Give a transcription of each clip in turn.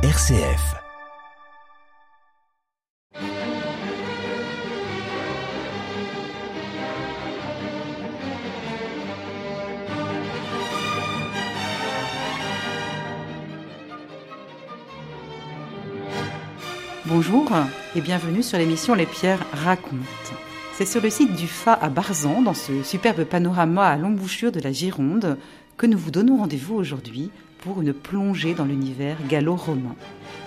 RCF. Bonjour et bienvenue sur l'émission Les Pierres racontent. C'est sur le site du FA à Barzan, dans ce superbe panorama à l'embouchure de la Gironde, que nous vous donnons rendez-vous aujourd'hui pour une plongée dans l'univers gallo-romain.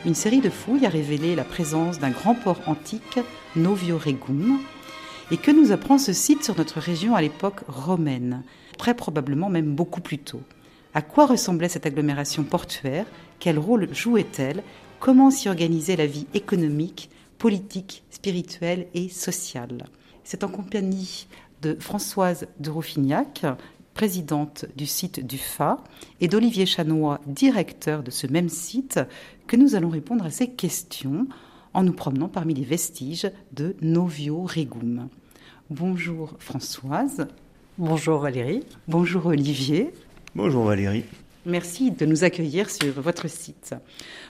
Une série de fouilles a révélé la présence d'un grand port antique, Novio Regum, et que nous apprend ce site sur notre région à l'époque romaine, très probablement même beaucoup plus tôt. À quoi ressemblait cette agglomération portuaire? Quel rôle jouait-elle? Comment s'y organisait la vie économique, politique, spirituelle et sociale? C'est en compagnie de Françoise de Rouffignac, présidente du site du FA, et d'Olivier Chanois, directeur de ce même site, que nous allons répondre à ces questions en nous promenant parmi les vestiges de Novio Regum. Bonjour Françoise. Bonjour Valérie. Bonjour Olivier. Bonjour Valérie. Merci de nous accueillir sur votre site.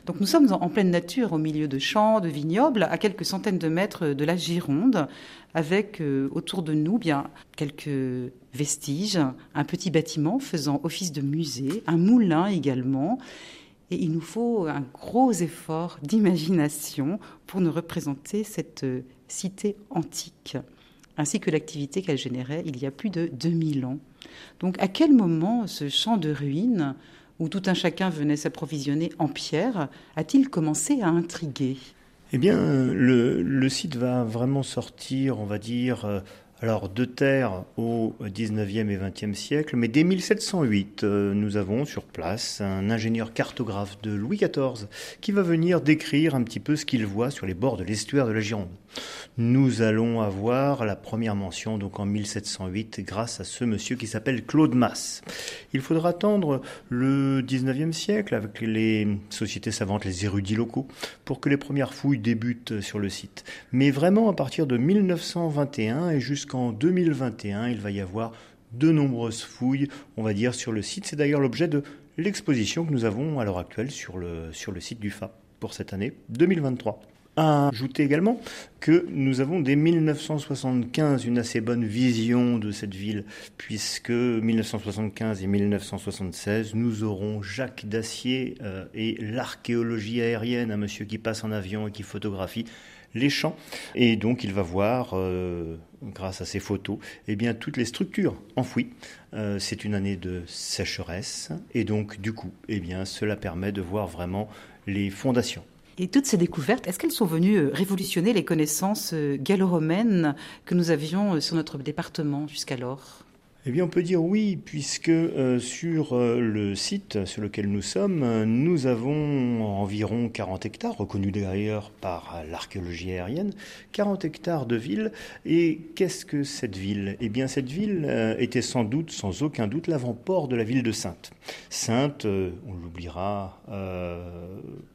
Donc nous sommes en pleine nature, au milieu de champs, de vignobles, à quelques centaines de mètres de la Gironde, avec euh, autour de nous bien quelques vestiges, un petit bâtiment faisant office de musée, un moulin également. Et il nous faut un gros effort d'imagination pour nous représenter cette euh, cité antique, ainsi que l'activité qu'elle générait il y a plus de 2000 ans. Donc à quel moment ce champ de ruines, où tout un chacun venait s'approvisionner en pierre, a-t-il commencé à intriguer? Eh bien, le, le, site va vraiment sortir, on va dire, euh, alors de terre au 19e et 20e siècle, mais dès 1708, euh, nous avons sur place un ingénieur cartographe de Louis XIV qui va venir décrire un petit peu ce qu'il voit sur les bords de l'estuaire de la Gironde. Nous allons avoir la première mention donc en 1708 grâce à ce monsieur qui s'appelle Claude Masse. Il faudra attendre le 19e siècle avec les sociétés savantes, les érudits locaux, pour que les premières fouilles débutent sur le site. Mais vraiment à partir de 1921 et jusqu'à en 2021, il va y avoir de nombreuses fouilles, on va dire, sur le site. C'est d'ailleurs l'objet de l'exposition que nous avons à l'heure actuelle sur le, sur le site du FA pour cette année 2023. À ajouter également que nous avons dès 1975 une assez bonne vision de cette ville, puisque 1975 et 1976, nous aurons Jacques Dacier euh, et l'archéologie aérienne, un monsieur qui passe en avion et qui photographie les champs. Et donc il va voir, euh, grâce à ces photos, eh bien, toutes les structures enfouies. Euh, c'est une année de sécheresse et donc du coup, eh bien, cela permet de voir vraiment les fondations. Et toutes ces découvertes, est-ce qu'elles sont venues euh, révolutionner les connaissances gallo-romaines que nous avions sur notre département jusqu'alors? Eh bien, on peut dire oui, puisque euh, sur euh, le site sur lequel nous sommes, euh, nous avons environ 40 hectares, reconnus d'ailleurs par l'archéologie aérienne, 40 hectares de ville. Et qu'est-ce que cette ville? Eh bien, cette ville était sans doute, sans aucun doute, l'avant-port de la ville de Sainte. Sainte, on l'oubliera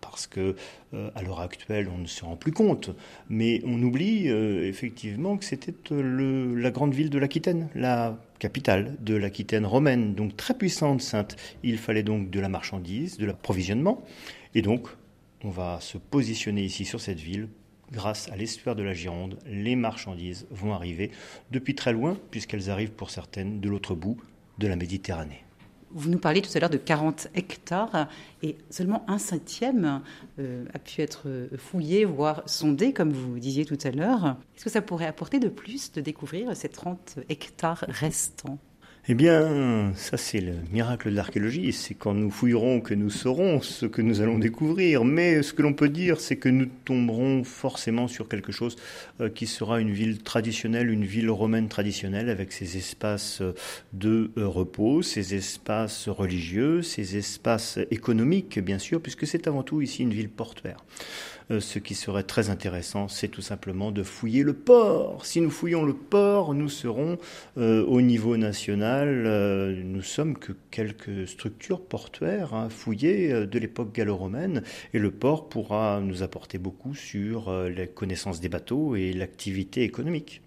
parce que à l'heure actuelle, on ne se rend plus compte, mais on oublie effectivement que c'était la grande ville de l'Aquitaine, la capitale de l'Aquitaine romaine, donc très puissante, sainte. Il fallait donc de la marchandise, de l'approvisionnement. Et donc, on va se positionner ici sur cette ville. Grâce à l'estuaire de la Gironde, les marchandises vont arriver depuis très loin, puisqu'elles arrivent pour certaines de l'autre bout de la Méditerranée. Vous nous parliez tout à l'heure de 40 hectares et seulement un septième euh, a pu être fouillé, voire sondé, comme vous disiez tout à l'heure. Est-ce que ça pourrait apporter de plus de découvrir ces 30 hectares restants? Eh bien, ça c'est le miracle de l'archéologie, c'est quand nous fouillerons que nous saurons ce que nous allons découvrir. Mais ce que l'on peut dire, c'est que nous tomberons forcément sur quelque chose euh, qui sera une ville traditionnelle, une ville romaine traditionnelle, avec ses espaces de euh, repos, ses espaces religieux, ses espaces économiques, bien sûr, puisque c'est avant tout ici une ville portuaire. Euh, ce qui serait très intéressant, c'est tout simplement de fouiller le port. Si nous fouillons le port, nous serons euh, au niveau national, euh, nous sommes que quelques structures portuaires hein, fouillées de l'époque gallo-romaine, et le port pourra nous apporter beaucoup sur les connaissances des bateaux et l'activité économique.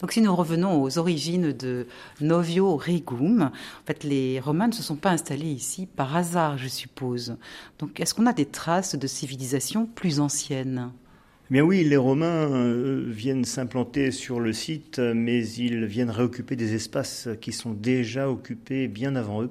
Donc si nous revenons aux origines de Novio Regum, en fait les Romains ne se sont pas installés ici par hasard, je suppose. Donc est-ce qu'on a des traces de civilisations plus anciennes? eh bien oui, les Romains euh, viennent s'implanter sur le site, mais ils viennent réoccuper des espaces qui sont déjà occupés bien avant eux,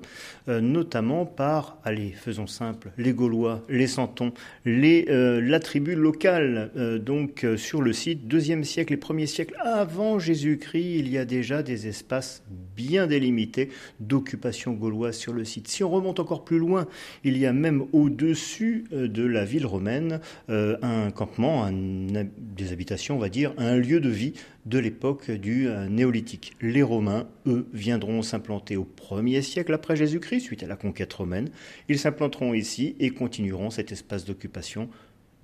euh, notamment par, allez, faisons simple, les Gaulois, les Santons, euh, la tribu locale. donc sur le site, deuxième siècle et premier siècle avant Jésus-Christ, il y a déjà des espaces bien délimités d'occupation gauloise sur le site. Si on remonte encore plus loin, il y a même au-dessus de la ville romaine un campement, un des habitations, on va dire, un lieu de vie de l'époque du euh, néolithique. Les Romains, eux, viendront s'implanter au 1er siècle après Jésus-Christ, suite à la conquête romaine. Ils s'implanteront ici et continueront cet espace d'occupation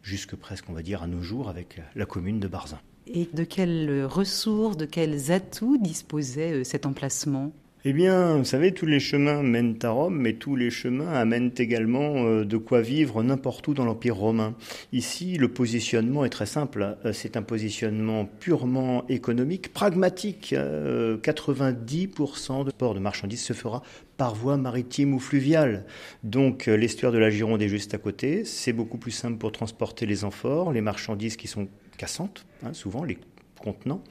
jusque presque, on va dire, à nos jours avec la commune de Barzin. Et de quelles ressources, de quels atouts disposait euh, cet emplacement? Eh bien, vous savez, tous les chemins mènent à Rome, mais tous les chemins amènent également euh, de quoi vivre n'importe où dans l'Empire romain. Ici, le positionnement est très simple. Euh, c'est un positionnement purement économique, pragmatique. 90% euh, de port de marchandises se fera par voie maritime ou fluviale. Donc l'estuaire de la Gironde est juste à côté. C'est beaucoup plus simple pour transporter les amphores, les marchandises qui sont cassantes, hein, souvent contenants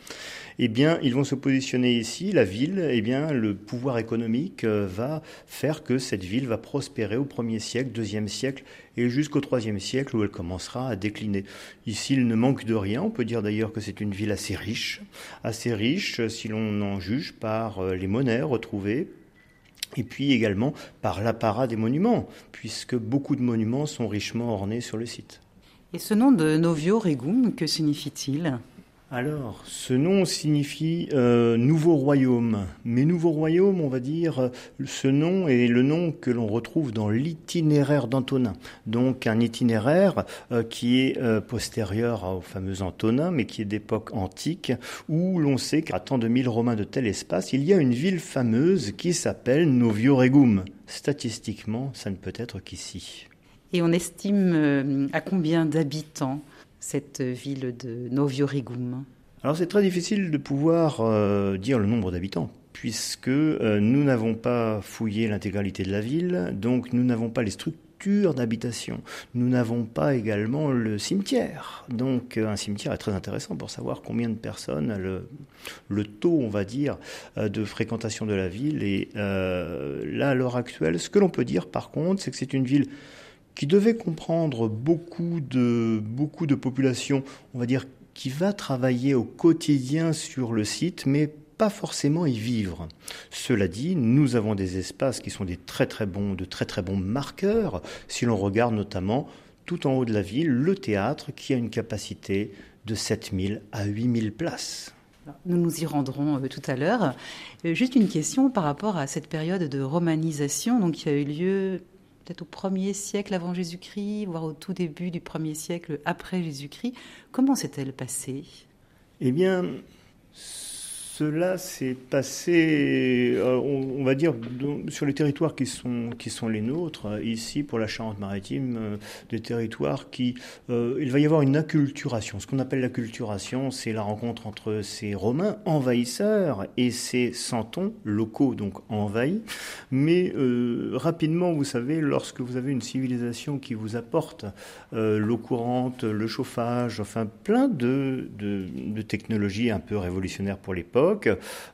eh bien, ils vont se positionner ici. La ville, eh bien, le pouvoir économique euh, va faire que cette ville va prospérer au 1er siècle, 2e siècle et jusqu'au 3e siècle où elle commencera à décliner. Ici, il ne manque de rien. On peut dire d'ailleurs que c'est une ville assez riche, assez riche si l'on en juge par euh, les monnaies retrouvées, et puis également par l'apparat des monuments, puisque beaucoup de monuments sont richement ornés sur le site. Et ce nom de Novio Regum, que signifie-t-il? Alors, ce nom signifie euh, nouveau royaume. Mais nouveau royaume, on va dire, ce nom est le nom que l'on retrouve dans l'itinéraire d'Antonin. Donc un itinéraire euh, qui est euh, postérieur au fameux Antonin, mais qui est d'époque antique, où l'on sait qu'à tant de mille Romains de tel espace, il y a une ville fameuse qui s'appelle Novio Regum. Statistiquement, ça ne peut être qu'ici. Et on estime à combien d'habitants cette ville de Novio-Rigum Alors c'est très difficile de pouvoir euh, dire le nombre d'habitants puisque euh, nous n'avons pas fouillé l'intégralité de la ville, donc nous n'avons pas les structures d'habitation. Nous n'avons pas également le cimetière. Donc euh, un cimetière est très intéressant pour savoir combien de personnes, le, le taux, on va dire, de fréquentation de la ville. Et là, à l'heure actuelle, ce que l'on peut dire par contre, c'est que c'est une ville qui devait comprendre beaucoup de, beaucoup de populations, on va dire, qui va travailler au quotidien sur le site, mais pas forcément y vivre. Cela dit, nous avons des espaces qui sont des très très bons, de très très bons marqueurs, si l'on regarde notamment tout en haut de la ville, le théâtre qui a une capacité de 7000 à 8000 places. Nous nous y rendrons euh, tout à l'heure. Euh, juste une question par rapport à cette période de romanisation donc, qui a eu lieu au premier siècle avant Jésus-Christ, voire au tout début du premier siècle après Jésus-Christ. Comment s'est-elle passée? Eh bien, cela s'est passé, euh, on, va dire, sur les territoires qui sont, les nôtres, ici pour la Charente-Maritime, euh, des territoires qui... Euh, il va y avoir une acculturation. Ce qu'on appelle l'acculturation, c'est la rencontre entre ces Romains envahisseurs et ces Santons locaux, donc envahis. Mais rapidement, vous savez, lorsque vous avez une civilisation qui vous apporte l'eau courante, le chauffage, enfin plein de, de technologies un peu révolutionnaires pour l'époque,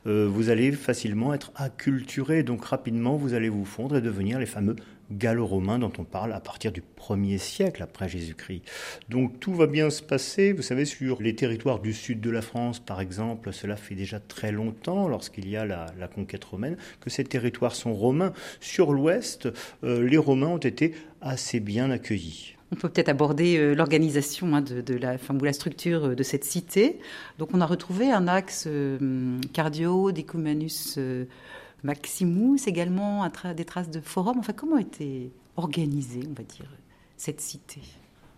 euh, vous allez facilement être acculturé. Donc rapidement, vous allez vous fondre et devenir les fameux gallo-romains dont on parle à partir du 1er siècle après Jésus-Christ. Donc tout va bien se passer. Vous savez, sur les territoires du sud de la France, par exemple, cela fait déjà très longtemps, lorsqu'il y a la, conquête romaine, que ces territoires sont romains. Sur l'ouest, euh, les Romains ont été assez bien accueillis. On peut peut-être aborder euh, l'organisation hein, de, la, ou la structure euh, de cette cité. Donc, on a retrouvé un axe euh, cardio d'Ecumenus Maximus, également des traces de forum. Enfin, comment était organisée, on va dire, cette cité?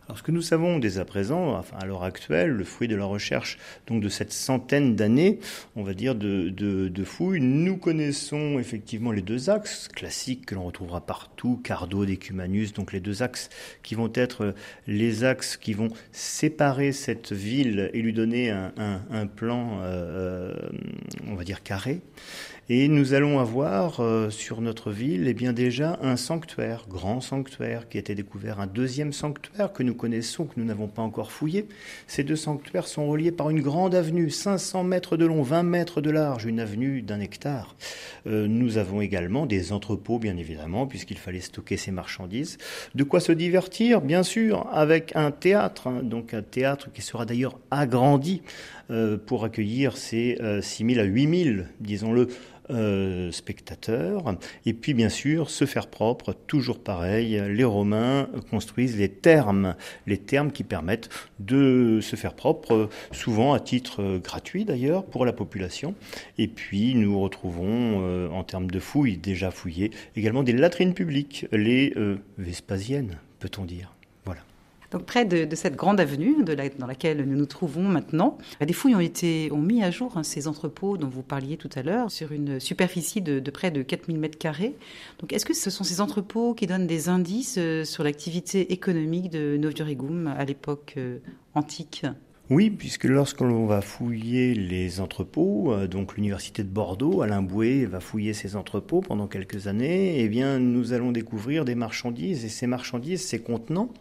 Alors ce que nous savons dès à présent, à l'heure actuelle, le fruit de la recherche donc de cette centaine d'années, on va dire de, fouilles, nous connaissons effectivement les deux axes classiques que l'on retrouvera partout, Cardo, Decumanus, donc les deux axes qui vont être les axes qui vont séparer cette ville et lui donner un, plan, euh, on va dire carré. Et nous allons avoir euh, sur notre ville eh bien déjà un sanctuaire, grand sanctuaire, qui a été découvert, un deuxième sanctuaire que nous connaissons, que nous n'avons pas encore fouillé. Ces deux sanctuaires sont reliés par une grande avenue, 500 mètres de long, 20 mètres de large, une avenue d'un hectare. Euh, nous avons également des entrepôts, bien évidemment, puisqu'il fallait stocker ces marchandises. De quoi se divertir, bien sûr, avec un théâtre, hein, donc un théâtre qui sera d'ailleurs agrandi euh, pour accueillir ces 6 000 à 8 000, disons-le, euh, spectateurs. Et puis bien sûr, se faire propre, toujours pareil, les Romains construisent les thermes, les thermes qui permettent de se faire propre, souvent à titre gratuit d'ailleurs pour la population. Et puis nous retrouvons euh, en termes de fouilles déjà fouillées également des latrines publiques, les euh, Vespasiennes, peut-on dire. Donc près de, cette grande avenue dans laquelle nous nous trouvons maintenant, des fouilles ont été ont mis à jour hein, ces entrepôts dont vous parliez tout à l'heure sur une superficie de, près de 4000 mètres carrés. Donc est-ce que ce sont ces entrepôts qui donnent des indices euh, sur l'activité économique de Novioregum à l'époque euh, antique? Oui, puisque lorsque l'on va fouiller les entrepôts, euh, donc l'université de Bordeaux, Alain Boué va fouiller ces entrepôts pendant quelques années, eh bien nous allons découvrir des marchandises et ces marchandises, ces contenants,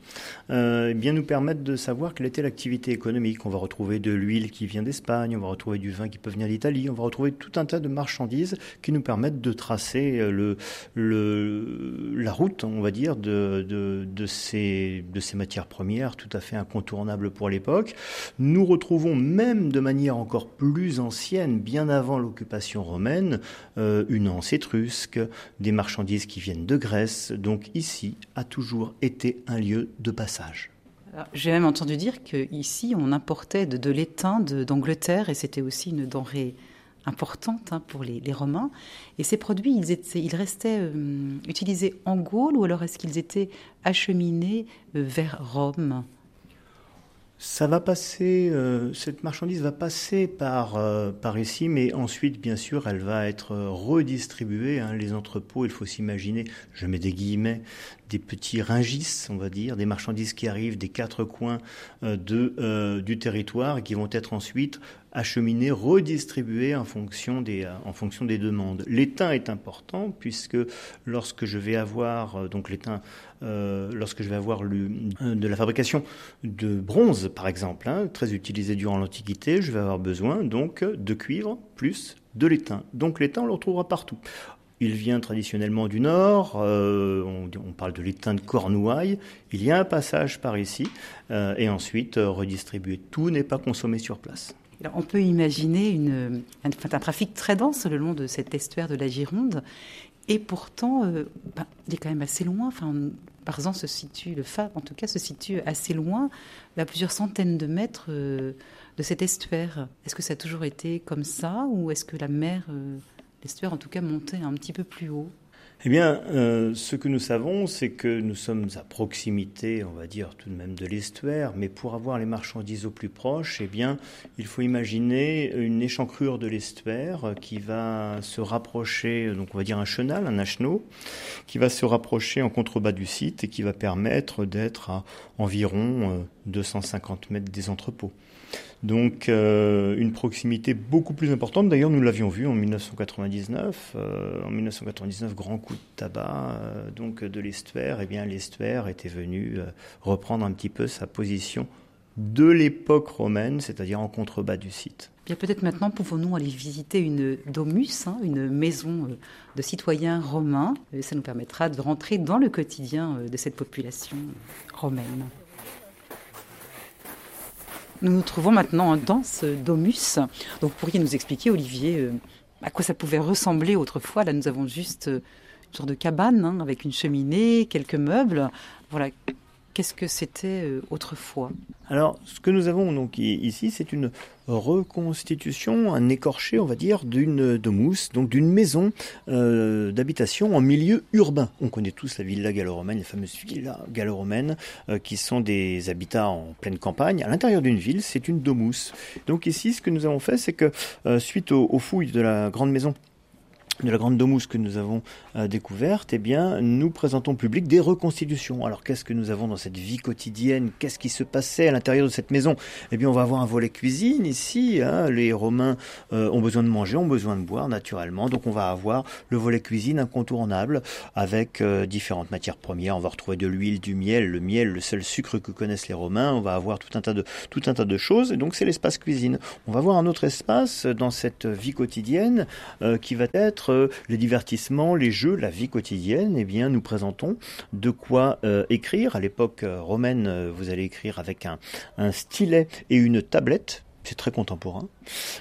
euh, eh bien nous permettent de savoir quelle était l'activité économique. On va retrouver de l'huile qui vient d'Espagne, on va retrouver du vin qui peut venir d'Italie, on va retrouver tout un tas de marchandises qui nous permettent de tracer euh, le, le la route, on va dire, de, de, de, ces, de ces matières premières tout à fait incontournables pour l'époque nous retrouvons même de manière encore plus ancienne, bien avant l'occupation romaine, euh, une anse étrusque, des marchandises qui viennent de Grèce. Donc ici a toujours été un lieu de passage. J'ai même entendu dire qu'ici, on importait de, l'étain d'Angleterre et c'était aussi une denrée importante hein, pour les, Romains. Et ces produits, ils, étaient, restaient euh, utilisés en Gaule ou alors est-ce qu'ils étaient acheminés euh, vers Rome? Ça va passer, euh, cette marchandise va passer par, euh, par ici, mais ensuite, bien sûr, elle va être redistribuée. Hein, les entrepôts, il faut s'imaginer, je mets des guillemets, des petits ringis, on va dire, des marchandises qui arrivent des quatre coins euh, euh, du territoire et qui vont être ensuite acheminées, redistribuées en fonction des, euh, demandes. L'étain est important puisque lorsque je vais avoir donc l'étain, lorsque je vais avoir de la fabrication de bronze par exemple, hein, très utilisé durant l'Antiquité, je vais avoir besoin donc de cuivre plus de l'étain. Donc l'étain on le retrouvera partout. Il vient traditionnellement du nord, euh, on, parle de l'étain de Cornouailles, il y a un passage par ici, euh, et ensuite euh, redistribué. Tout n'est pas consommé sur place. on peut imaginer un, trafic très dense le long de cet estuaire de la Gironde, et pourtant, ben, il est quand même assez loin. Enfin, Barzan se situe, le phare en tout cas, se situe assez loin, à plusieurs centaines de mètres de cet estuaire. Est-ce que ça a toujours été comme ça, ou est-ce que la mer l'estuaire en tout cas montait un petit peu plus haut eh bien, euh, ce que nous savons, c'est que nous sommes à proximité, on va dire tout de même de l'estuaire, mais pour avoir les marchandises au plus proche, eh bien, il faut imaginer une échancrure de l'estuaire qui va se rapprocher, donc on va dire un chenal, un achenot, qui va se rapprocher en contrebas du site et qui va permettre d'être à environ 250 euh, mètres des entrepôts. Donc euh, une proximité beaucoup plus importante. D'ailleurs, nous l'avions vu en 1999. Euh, en 1999, grand coup de tabac euh, donc de l'estuaire. Eh bien, l'estuaire était venu reprendre un petit peu sa position de l'époque romaine, c'est-à-dire en contrebas du site. Bien peut-être maintenant pouvons-nous aller visiter une domus, hein, une maison de citoyens romains. Ça nous permettra de rentrer dans le quotidien de cette population romaine. Nous nous trouvons maintenant dans ce domus. Donc, vous pourriez nous expliquer, Olivier, euh, à quoi ça pouvait ressembler autrefois Là, nous avons juste euh, une sorte de cabane hein, avec une cheminée, quelques meubles. Voilà. Qu'est-ce que c'était euh, autrefois? Alors, ce que nous avons donc ici, c'est une reconstitution, un écorché, on va dire, d'une mousse, donc d'une maison euh, d'habitation en milieu urbain. On connaît tous la villa gallo-romaine, les fameuses villas gallo-romaines, euh, qui sont des habitats en pleine campagne. À l'intérieur d'une ville, c'est une domousse. Donc ici, ce que nous avons fait, c'est que suite aux fouilles de la grande maison de la grande domousse que nous avons euh, découverte, eh bien, nous présentons au public des reconstitutions. Alors, qu'est-ce que nous avons dans cette vie quotidienne? Qu'est-ce qui se passait à l'intérieur de cette maison? Eh bien, on va avoir un volet cuisine ici. Hein. Les Romains euh, ont besoin de manger, ont besoin de boire naturellement. Donc, on va avoir le volet cuisine incontournable avec euh, différentes matières premières. On va retrouver de l'huile, du miel. Le miel, le seul sucre que connaissent les Romains. On va avoir tout un tas de tout un tas de choses. Et donc, c'est l'espace cuisine. On va avoir un autre espace dans cette vie quotidienne qui va être les divertissements, les jeux, la vie quotidienne, eh bien, nous présentons de quoi euh, écrire. À l'époque euh, romaine, euh, vous allez écrire avec un, un stylet et une tablette c'est très contemporain.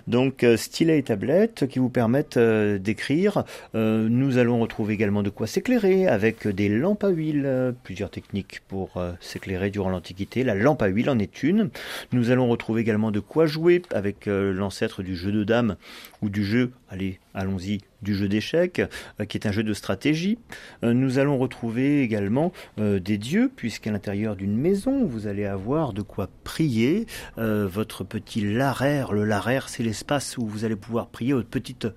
Donc stylet et tablette qui vous permettent d'écrire. nous allons retrouver également de quoi s'éclairer avec des lampes à huile, plusieurs techniques pour s'éclairer durant l'Antiquité. La lampe à huile en est une. Nous allons retrouver également de quoi jouer avec l'ancêtre du jeu de dames ou du jeu, allez, allons-y, du jeu d'échecs, euh, qui est un jeu de stratégie. Euh, nous allons retrouver également euh, des dieux, puisqu'à l'intérieur d'une maison, vous allez avoir de quoi prier. votre petit laraire, le c'est l'espace où vous allez pouvoir prier votre petite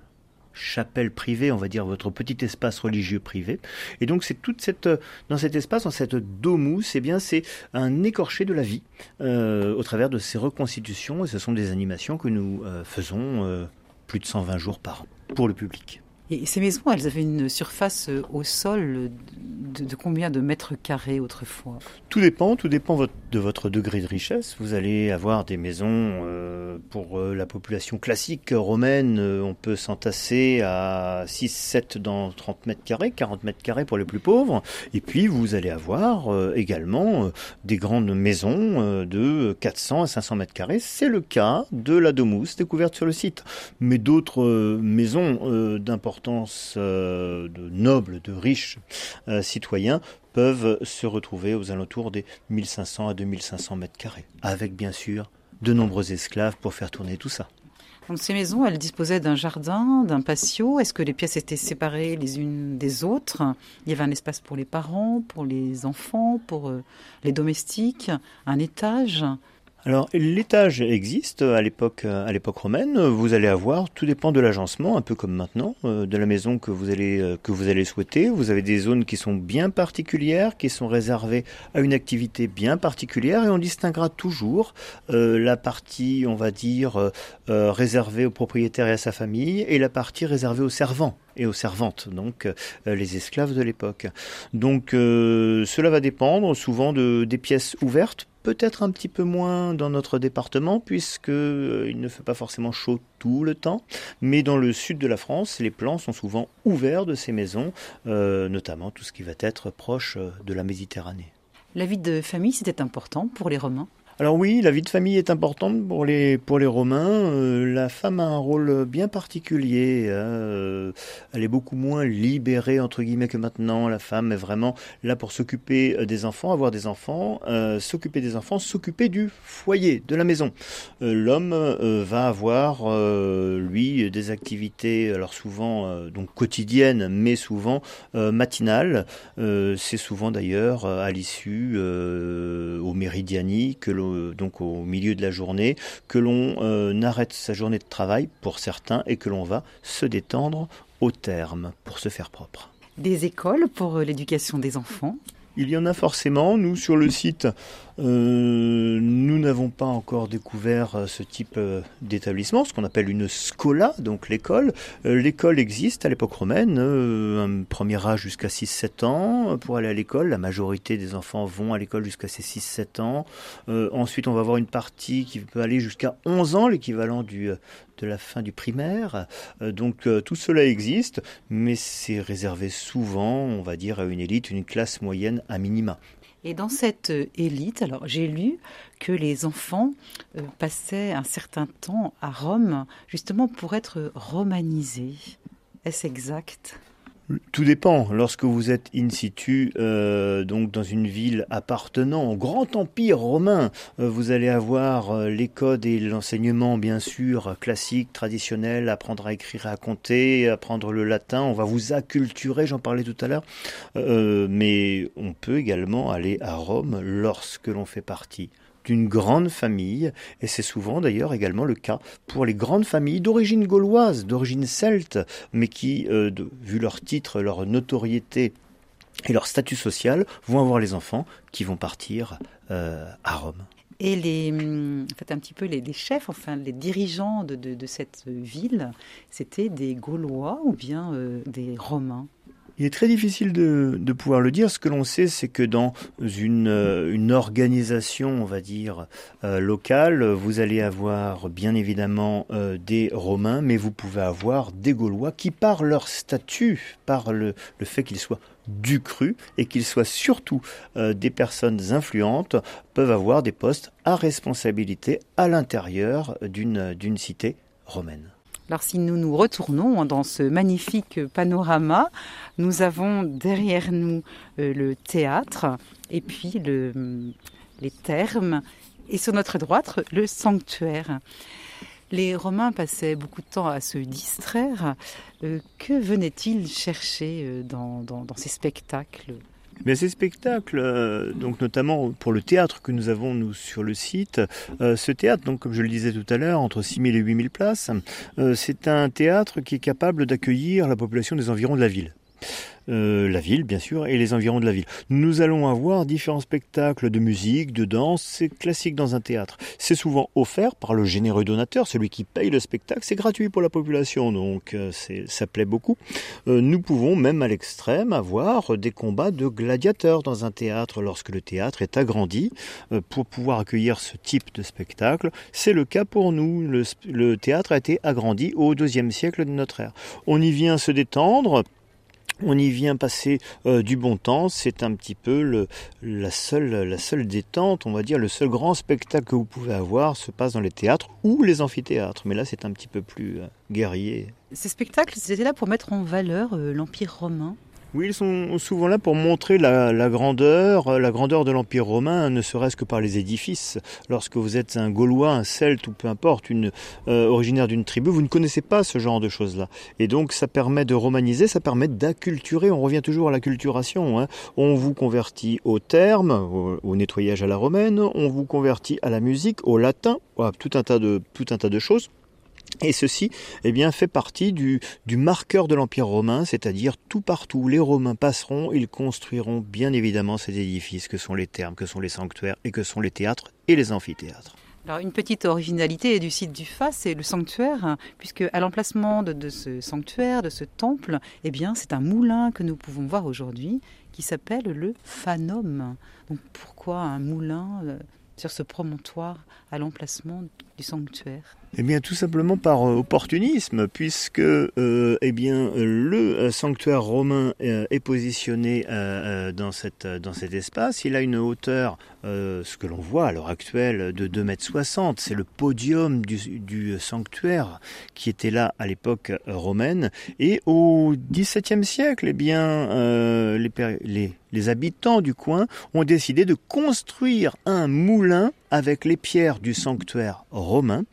chapelle privée, on va dire votre petit espace religieux privé. Et donc c'est toute cette dans cet espace, dans cette domousse, eh bien c'est un écorché de la vie au travers de ces reconstitutions. Et ce sont des animations que nous faisons plus de 120 jours par an pour le public. Et ces maisons, elles avaient une surface euh, au sol de, combien de mètres carrés autrefois? Tout dépend, tout dépend de votre degré de richesse. Vous allez avoir des maisons euh, pour euh, la population classique romaine, on peut s'entasser à 6, 7 dans 30 mètres carrés, 40 mètres carrés pour les plus pauvres. Et puis vous allez avoir également des grandes maisons de 400 à 500 mètres carrés. C'est le cas de la Domus découverte sur le site. Mais d'autres maisons d'importance euh, de nobles, de riches euh, citoyens peuvent se retrouver aux alentours des 1500 à 2500 mètres carrés, avec bien sûr de nombreux esclaves pour faire tourner tout ça. Donc ces maisons, elles disposaient d'un jardin, d'un patio. Est-ce que les pièces étaient séparées les unes des autres? Il y avait un espace pour les parents, pour les enfants, pour euh, les domestiques, un étage? Alors l'étage existe à l'époque à l'époque romaine. Vous allez avoir, tout dépend de l'agencement, un peu comme maintenant, euh, de la maison que vous allez euh, que vous allez souhaiter. Vous avez des zones qui sont bien particulières, qui sont réservées à une activité bien particulière, et on distinguera toujours euh, la partie, on va dire, réservée au propriétaire et à sa famille, et la partie réservée aux servants et aux servantes, donc les esclaves de l'époque. Donc cela va dépendre souvent de des pièces ouvertes peut-être un petit peu moins dans notre département puisque euh, il ne fait pas forcément chaud tout le temps, mais dans le sud de la France, les plans sont souvent ouverts de ces maisons, euh, notamment tout ce qui va être proche euh, de la Méditerranée. La vie de famille, c'était important pour les Romains? Alors oui, la vie de famille est importante pour les, Romains. Euh, la femme a un rôle bien particulier. Euh, elle est beaucoup moins libérée, entre guillemets, que maintenant. La femme est vraiment là pour s'occuper euh, des enfants, avoir des enfants, s'occuper des enfants, s'occuper du foyer, de la maison. L'homme va avoir, lui, des activités, alors souvent donc quotidiennes, mais souvent matinales. C'est souvent d'ailleurs à l'issue, au méridiani, que l'on euh, donc au milieu de la journée, que l'on euh, arrête sa journée de travail pour certains et que l'on va se détendre au terme pour se faire propre. Des écoles pour euh, l'éducation des enfants? Il y en a forcément. Nous, sur le site, euh, nous n'avons pas encore découvert euh, ce type euh, d'établissement, ce qu'on appelle une scola, donc l'école. l'école existe à l'époque romaine, un premier âge jusqu'à 6-7 ans pour aller à l'école. La majorité des enfants vont à l'école jusqu'à ces 6-7 ans. ensuite, on va avoir une partie qui peut aller jusqu'à 11 ans, l'équivalent de la fin du primaire. donc tout cela existe, mais c'est réservé souvent, on va dire, à une élite, une classe moyenne à minima. Et dans cette euh, élite, alors j'ai lu que les enfants euh, passaient un certain temps à Rome justement pour être romanisés. Est-ce exact? Tout dépend. Lorsque vous êtes in situ, euh, donc dans une ville appartenant au grand empire romain, euh, vous allez avoir euh, les codes et l'enseignement, bien sûr, classique, traditionnel, apprendre à écrire à compter, apprendre le latin. On va vous acculturer, j'en parlais tout à l'heure. mais on peut également aller à Rome lorsque l'on fait partie d'une grande famille, et c'est souvent d'ailleurs également le cas pour les grandes familles d'origine gauloise, d'origine celte, mais qui, euh, vu leur titre, leur notoriété et leur statut social, vont avoir les enfants qui vont partir euh, à Rome. Et les, hum, en fait, un petit peu les, chefs, enfin les dirigeants de, cette ville, c'était des Gaulois ou bien euh, des Romains? Il est très difficile de, pouvoir le dire. Ce que l'on sait, c'est que dans une, euh, organisation, on va dire, euh, locale, vous allez avoir bien évidemment euh, des Romains, mais vous pouvez avoir des Gaulois qui, par leur statut, par le fait qu'ils soient du cru et qu'ils soient surtout des personnes influentes, peuvent avoir des postes à responsabilité à l'intérieur d'une cité romaine. Alors si nous nous retournons dans ce magnifique panorama, nous avons derrière nous euh, le théâtre et puis les thermes et sur notre droite le sanctuaire. Les Romains passaient beaucoup de temps à se distraire. Euh, que venaient-ils chercher euh, dans ces spectacles? Mais ces spectacles, euh, donc notamment pour le théâtre que nous avons nous sur le site, euh, ce théâtre, donc comme je le disais tout à l'heure, entre 6 000 et 8 000 places, euh, c'est un théâtre qui est capable d'accueillir la population des environs de la ville. Euh, la ville, bien sûr, et les environs de la ville. Nous allons avoir différents spectacles de musique, de danse, c'est classique dans un théâtre. C'est souvent offert par le généreux donateur, celui qui paye le spectacle, c'est gratuit pour la population, donc euh, ça plaît beaucoup. Euh, nous pouvons même à l'extrême avoir des combats de gladiateurs dans un théâtre lorsque le théâtre est agrandi pour pouvoir accueillir ce type de spectacle. C'est le cas pour nous. Le, le théâtre a été agrandi au deuxième siècle de notre ère. On y vient se détendre on y vient passer euh, du bon temps, c'est un petit peu le, la, seule, détente, on va dire, le seul grand spectacle que vous pouvez avoir se passe dans les théâtres ou les amphithéâtres, mais là c'est un petit peu plus euh, guerrier. Ces spectacles, c'était là pour mettre en valeur euh, l'Empire romain oui, ils sont souvent là pour montrer la, grandeur, la grandeur de l'Empire romain, ne serait-ce que par les édifices. Lorsque vous êtes un Gaulois, un Celte ou peu importe, euh, originaire d'une tribu, vous ne connaissez pas ce genre de choses-là. Et donc ça permet de romaniser, ça permet d'acculturer. On revient toujours à l'acculturation. Hein. On vous convertit au terme, au, nettoyage à la romaine, on vous convertit à la musique, au latin, à tout un tas de choses. Et ceci eh bien, fait partie du, du marqueur de l'Empire romain, c'est-à-dire tout partout où les Romains passeront, ils construiront bien évidemment ces édifices que sont les thermes, que sont les sanctuaires et que sont les théâtres et les amphithéâtres. Alors une petite originalité du site du Fa, c'est le sanctuaire, puisque à l'emplacement de, ce sanctuaire, de ce temple, eh bien c'est un moulin que nous pouvons voir aujourd'hui qui s'appelle le Phanom. Donc pourquoi un moulin euh, sur ce promontoire à l'emplacement du sanctuaire? Eh bien, tout simplement par euh, opportunisme, puisque euh, eh bien le euh, sanctuaire romain est positionné dans dans cet espace. Il a une hauteur, ce que l'on voit à l'heure actuelle, de 2 mètres 60. C'est le podium du, sanctuaire qui était là à l'époque romaine. Et au XVIIe siècle, eh bien les, les habitants du coin ont décidé de construire un moulin avec les pierres du sanctuaire romain.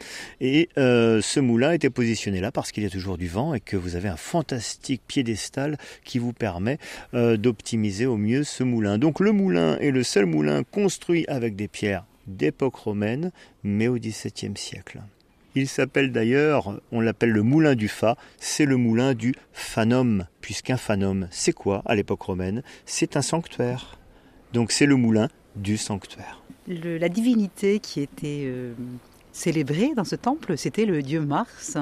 Et euh, ce moulin était positionné là parce qu'il y a toujours du vent et que vous avez un fantastique piédestal qui vous permet euh, d'optimiser au mieux ce moulin. Donc le moulin est le seul moulin construit avec des pierres d'époque romaine, mais au XVIIe siècle. Il s'appelle d'ailleurs, on l'appelle le moulin du Fa, c'est le moulin du Phanom, puisqu'un Phanom, c'est quoi à l'époque romaine? C'est un sanctuaire. Donc c'est le moulin du sanctuaire. la divinité qui était euh, célébrée dans ce temple, c'était le dieu Mars.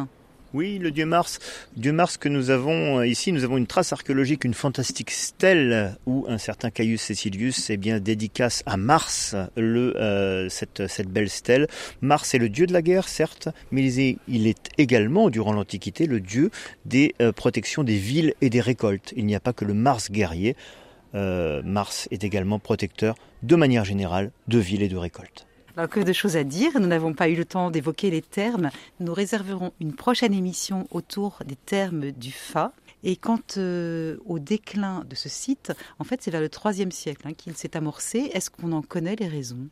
Oui, le dieu Mars. Dieu Mars que nous avons euh, ici, nous avons une trace archéologique, une fantastique stèle où un certain Caius Cecilius est bien dédicace à Mars, euh, cette, belle stèle. Mars est le dieu de la guerre, certes, mais il est, également, durant l'Antiquité, le dieu des protections des villes et des récoltes. Il n'y a pas que le Mars guerrier. Euh, Mars est également protecteur de manière générale de villes et de récoltes. Alors que de choses à dire, nous n'avons pas eu le temps d'évoquer les termes. Nous réserverons une prochaine émission autour des termes du Fa. Et quant au déclin de ce site, en fait, c'est vers le IIIe siècle hein, qu'il s'est amorcé. Est-ce qu'on en connaît les raisons?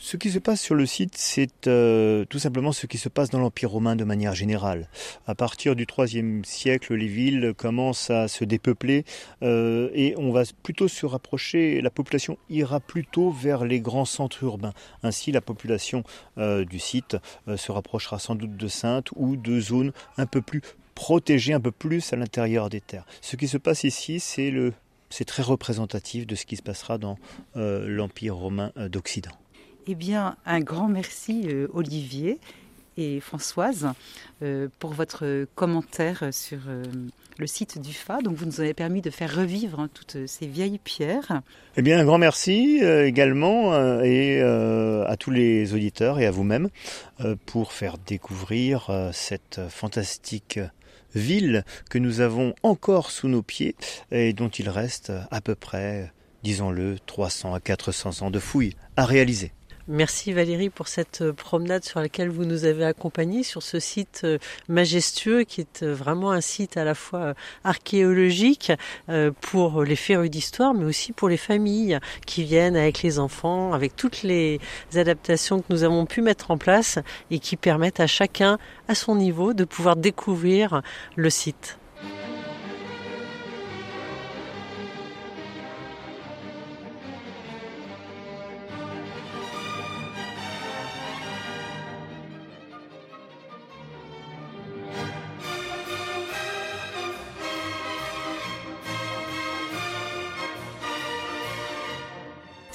Ce qui se passe sur le site, c'est euh, tout simplement ce qui se passe dans l'Empire romain de manière générale. À partir du IIIe siècle, les villes commencent à se dépeupler euh, et on va plutôt se rapprocher, la population ira plutôt vers les grands centres urbains. Ainsi, la population euh, du site se rapprochera sans doute de Saintes ou de zones un peu plus protégées, un peu plus à l'intérieur des terres. Ce qui se passe ici, c'est c'est très représentatif de ce qui se passera dans l'Empire romain d'Occident. Eh bien, un grand merci euh, Olivier et Françoise euh, pour votre commentaire sur euh, le site du FA. Donc vous nous avez permis de faire revivre hein, toutes ces vieilles pierres. Eh bien un grand merci également et à tous les auditeurs et à vous-même pour faire découvrir cette fantastique ville que nous avons encore sous nos pieds et dont il reste à peu près, disons-le, 300 à 400 ans de fouilles à réaliser. Merci Valérie pour cette euh, promenade sur laquelle vous nous avez accompagnés sur ce site euh, majestueux qui est euh, vraiment un site à la fois archéologique pour les férus d'histoire mais aussi pour les familles qui viennent avec les enfants, avec toutes les adaptations que nous avons pu mettre en place et qui permettent à chacun à son niveau de pouvoir découvrir le site.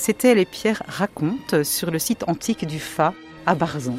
C'était Les Pierres racontent sur le site antique du Fa à Barzan.